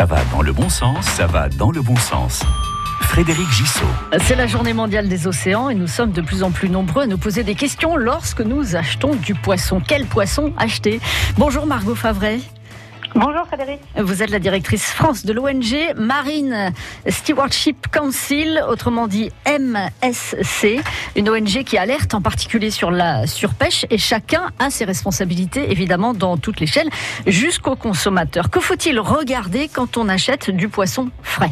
Ça va dans le bon sens, ça va dans le bon sens. Frédéric Gissot. C'est la journée mondiale des océans et nous sommes de plus en plus nombreux à nous poser des questions lorsque nous achetons du poisson. Quel poisson acheter? Bonjour Margot Favret. Bonjour Frédéric. Vous êtes la directrice France de l'ONG Marine Stewardship Council, autrement dit MSC, une ONG qui alerte en particulier sur la surpêche et chacun a ses responsabilités évidemment dans toute l'échelle jusqu'au consommateur. Que faut-il regarder quand on achète du poisson frais?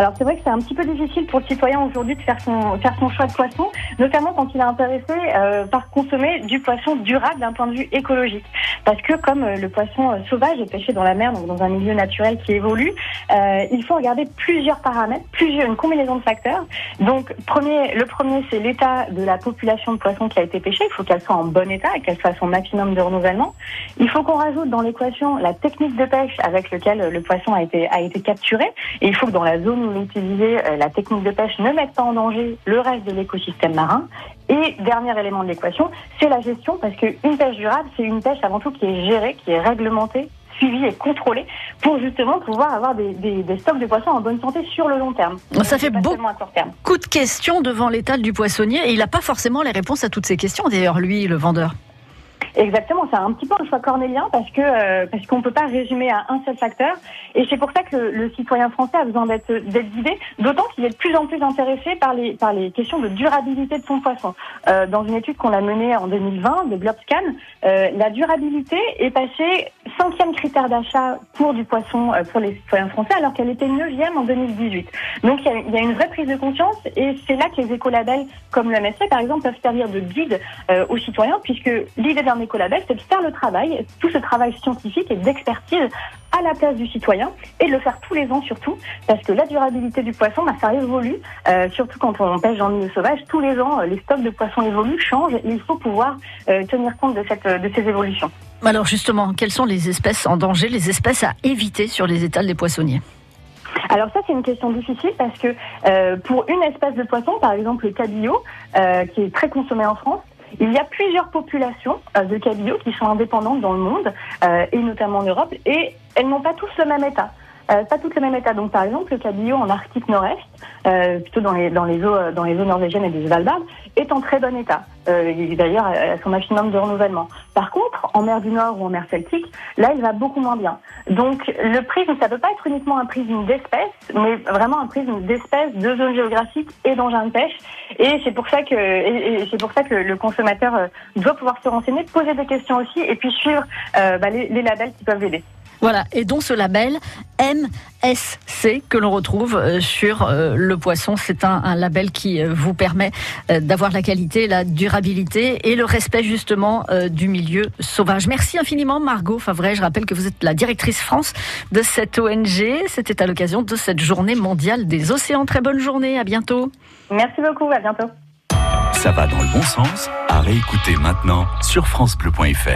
Alors c'est vrai que c'est un petit peu difficile pour le citoyen aujourd'hui de faire son, faire son choix de poisson, notamment quand il est intéressé euh, par consommer du poisson durable d'un point de vue écologique. Parce que comme euh, le poisson euh, sauvage est pêché dans la mer, donc dans un milieu naturel qui évolue, il faut regarder plusieurs paramètres, plusieurs, une combinaison de facteurs. Donc premier, le premier c'est l'état de la population de poissons qui a été pêchée. Il faut qu'elle soit en bon état et qu'elle soit à son maximum de renouvellement. Il faut qu'on rajoute dans l'équation la technique de pêche avec laquelle le poisson a été, a été capturé. Et il faut que dans la zone utiliser euh, la technique de pêche ne mette pas en danger le reste de l'écosystème marin. Et dernier élément de l'équation, c'est la gestion, parce qu'une pêche durable, c'est une pêche avant tout qui est gérée, qui est réglementée, suivie et contrôlée pour justement pouvoir avoir des, stocks de poissons en bonne santé sur le long terme. Ça fait beaucoup de questions devant l'étal du poissonnier et il n'a pas forcément les réponses à toutes ces questions d'ailleurs, lui, le vendeur. Exactement, c'est un petit peu un choix cornélien parce que euh, parce qu'on peut pas résumer à un seul facteur. Et c'est pour ça que le, citoyen français a besoin d'être d'être guidé, d'autant qu'il est de plus en plus intéressé par les par les questions de durabilité de son poisson. Euh, dans une étude qu'on a menée en 2020 de Globscan, euh, la durabilité est passée cinquième critère d'achat pour du poisson euh, pour les citoyens français, alors qu'elle était neuvième en 2018. Donc il y, a, une vraie prise de conscience et c'est là que les écolabels comme le MSC par exemple peuvent servir de guide euh, aux citoyens, puisque l'idée d'un écolabel, c'est de faire le travail, tout ce travail scientifique et d'expertise à la place du citoyen et de le faire tous les ans surtout, parce que la durabilité du poisson, bah, ça évolue, euh, surtout quand on pêche le milieu sauvage, tous les ans, les stocks de poissons évoluent, changent, et il faut pouvoir tenir compte de ces évolutions. Alors justement, quelles sont les espèces en danger, les espèces à éviter sur les étals des poissonniers? Alors ça c'est une question difficile parce que euh, pour une espèce de poisson, par exemple le cabillaud, euh, qui est très consommé en France, il y a plusieurs populations euh, de cabillaud qui sont indépendantes dans le monde et notamment en Europe et elles n'ont pas tous le même état. Euh, pas toutes le même état. Donc, par exemple, le cabillaud en Arctique Nord-Est, euh, plutôt dans les, dans les eaux, dans les eaux norvégiennes et des Svalbard, est en très bon état. Euh, il d'ailleurs à son maximum de renouvellement. Par contre, en mer du Nord ou en mer Celtique, là, il va beaucoup moins bien. Donc, le prisme, ça ne peut pas être uniquement un prisme d'espèces, mais vraiment un prisme d'espèces, de zones géographiques et d'engins de pêche. Et c'est pour ça que, c'est pour ça que le consommateur euh, doit pouvoir se renseigner, poser des questions aussi, et puis suivre euh, bah, les, les labels qui peuvent l'aider. Voilà, et dont ce label MSC que l'on retrouve euh, sur euh, le poisson. C'est un, label qui euh, vous permet d'avoir la qualité, la durabilité et le respect justement du milieu sauvage. Merci infiniment Margot Favret. Je rappelle que vous êtes la directrice France de cette ONG. C'était à l'occasion de cette journée mondiale des océans. Très bonne journée, à bientôt. Merci beaucoup, à bientôt. Ça va dans le bon sens, à réécouter maintenant sur francebleu.fr.